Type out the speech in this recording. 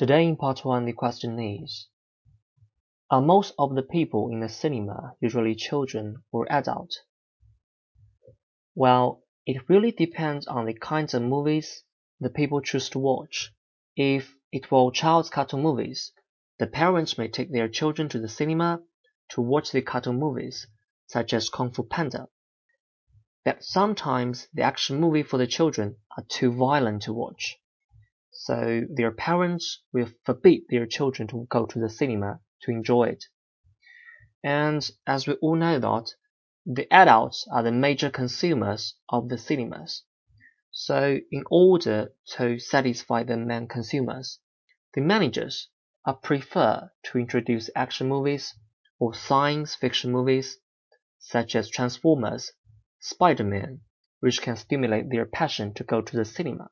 Today in part one, the question is, are most of the people in the cinema usually children or adult? Well, it really depends on the kinds of movies the people choose to watch. If it were child's cartoon movies, the parents may take their children to the cinema to watch the cartoon movies, such as Kung Fu Panda. But sometimes the action movie for the children are too violent to watch so their parents will forbid their children to go to the cinema to enjoy it. And as we all know that, the adults are the major consumers of the cinemas. So in order to satisfy the main consumers, the managers are prefer to introduce action movies or science fiction movies such as Transformers, Spider-Man, which can stimulate their passion to go to the cinema.